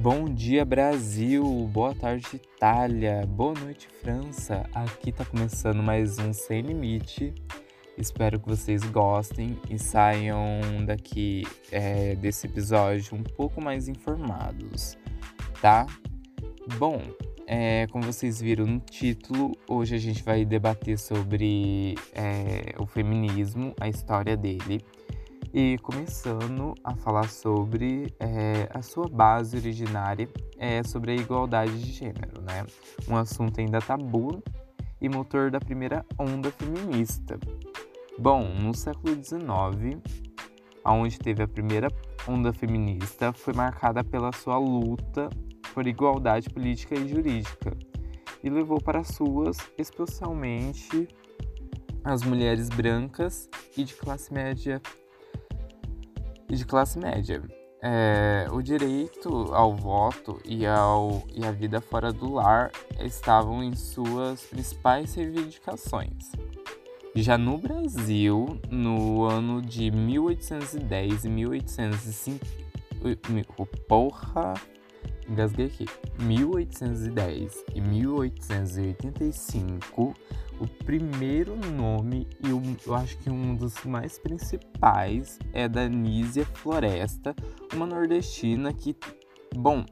Bom dia, Brasil! Boa tarde, Itália! Boa noite, França! Aqui tá começando mais um Sem Limite. Espero que vocês gostem e saiam daqui é, desse episódio um pouco mais informados, tá? Bom, é, como vocês viram no título, hoje a gente vai debater sobre é, o feminismo, a história dele e começando a falar sobre é, a sua base originária é, sobre a igualdade de gênero, né? Um assunto ainda tabu e motor da primeira onda feminista. Bom, no século XIX, onde teve a primeira onda feminista, foi marcada pela sua luta por igualdade política e jurídica e levou para suas, especialmente as mulheres brancas e de classe média e de classe média. É, o direito ao voto e, ao, e a vida fora do lar estavam em suas principais reivindicações. Já no Brasil, no ano de 1810 e 1805. Porra! Engasguei aqui. 1810 e 1885 o primeiro nome, e eu, eu acho que um dos mais principais, é da Nízia Floresta, uma nordestina que, bom,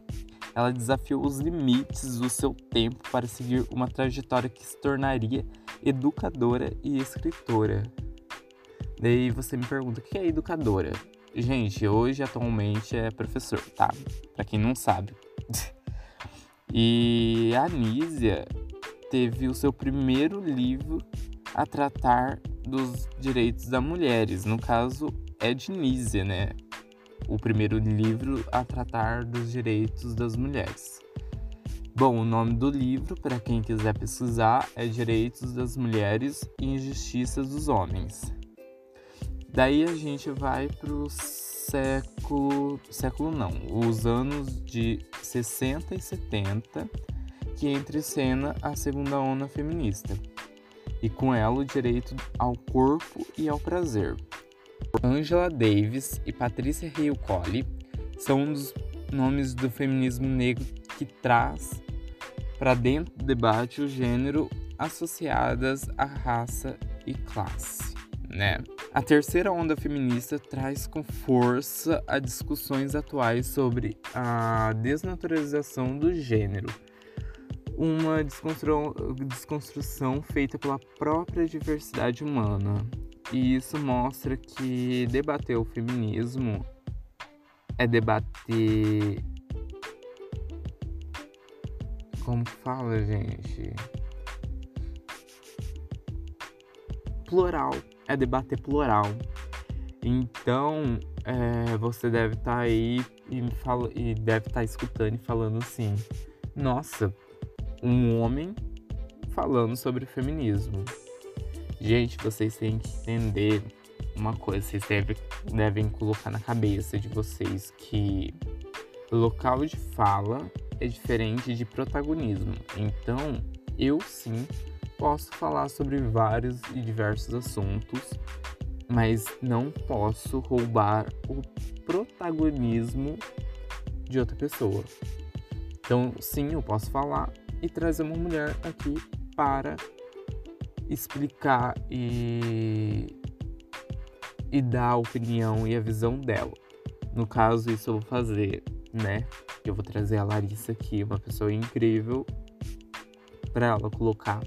ela desafiou os limites do seu tempo para seguir uma trajetória que se tornaria educadora e escritora. Daí você me pergunta, o que é educadora? Gente, hoje atualmente é professor, tá? Pra quem não sabe. e a Nízia, teve o seu primeiro livro a tratar dos direitos das mulheres. No caso, é de Nízia, né? O primeiro livro a tratar dos direitos das mulheres. Bom, o nome do livro, para quem quiser pesquisar, é Direitos das Mulheres e Injustiças dos Homens. Daí a gente vai para o século. século não, os anos de 60 e 70 que entre cena a segunda onda feminista, e com ela o direito ao corpo e ao prazer. Angela Davis e Patrícia Hill Colley são um dos nomes do feminismo negro que traz para dentro do debate o gênero associadas à raça e classe, né? A terceira onda feminista traz com força a discussões atuais sobre a desnaturalização do gênero uma desconstru... desconstrução feita pela própria diversidade humana. E isso mostra que debater o feminismo é debater. Como fala, gente? Plural. É debater plural. Então, é, você deve estar tá aí e, fala, e deve estar tá escutando e falando assim: nossa, um homem falando sobre feminismo. Gente, vocês têm que entender uma coisa, vocês devem, devem colocar na cabeça de vocês que local de fala é diferente de protagonismo. Então, eu sim posso falar sobre vários e diversos assuntos, mas não posso roubar o protagonismo de outra pessoa. Então, sim, eu posso falar, e trazer uma mulher aqui para explicar e, e dar a opinião e a visão dela. No caso, isso eu vou fazer, né? Eu vou trazer a Larissa aqui, uma pessoa incrível, para ela colocar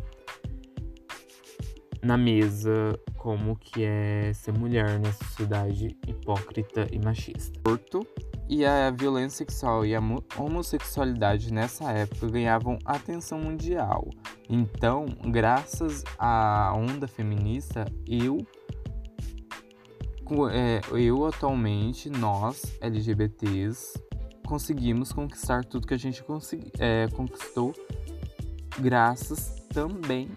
na mesa como que é ser mulher nessa sociedade hipócrita e machista. Porto e a violência sexual e a homossexualidade nessa época ganhavam atenção mundial. Então, graças à onda feminista, eu, é, eu atualmente, nós LGBTs, conseguimos conquistar tudo que a gente consegui, é, conquistou, graças também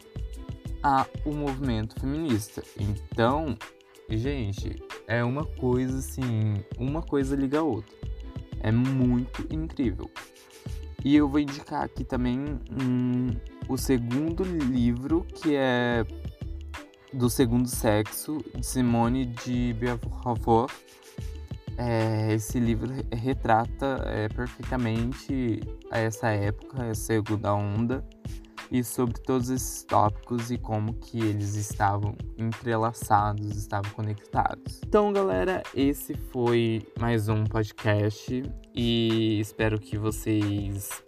ao movimento feminista. Então, gente, é uma coisa assim, uma coisa liga a outra. É muito incrível. E eu vou indicar aqui também um, o segundo livro, que é do segundo sexo, de Simone de Beauvoir, é, esse livro retrata é, perfeitamente essa época, a segunda onda, e sobre todos esses tópicos e como que eles estavam entrelaçados, estavam conectados. Então, galera, esse foi mais um podcast e espero que vocês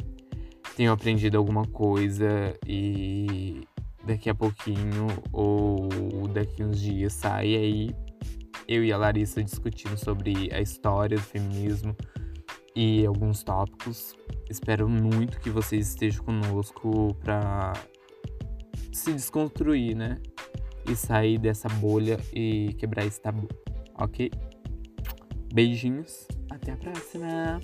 tenham aprendido alguma coisa e daqui a pouquinho ou daqui uns dias sai aí eu e a Larissa discutindo sobre a história do feminismo e alguns tópicos. Espero muito que vocês estejam conosco para se desconstruir, né? E sair dessa bolha e quebrar esse tabu, ok? Beijinhos, até a próxima!